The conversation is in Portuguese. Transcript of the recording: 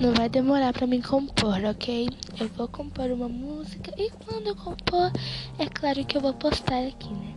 Não vai demorar para me compor, ok? Eu vou compor uma música e quando eu compor, é claro que eu vou postar aqui, né?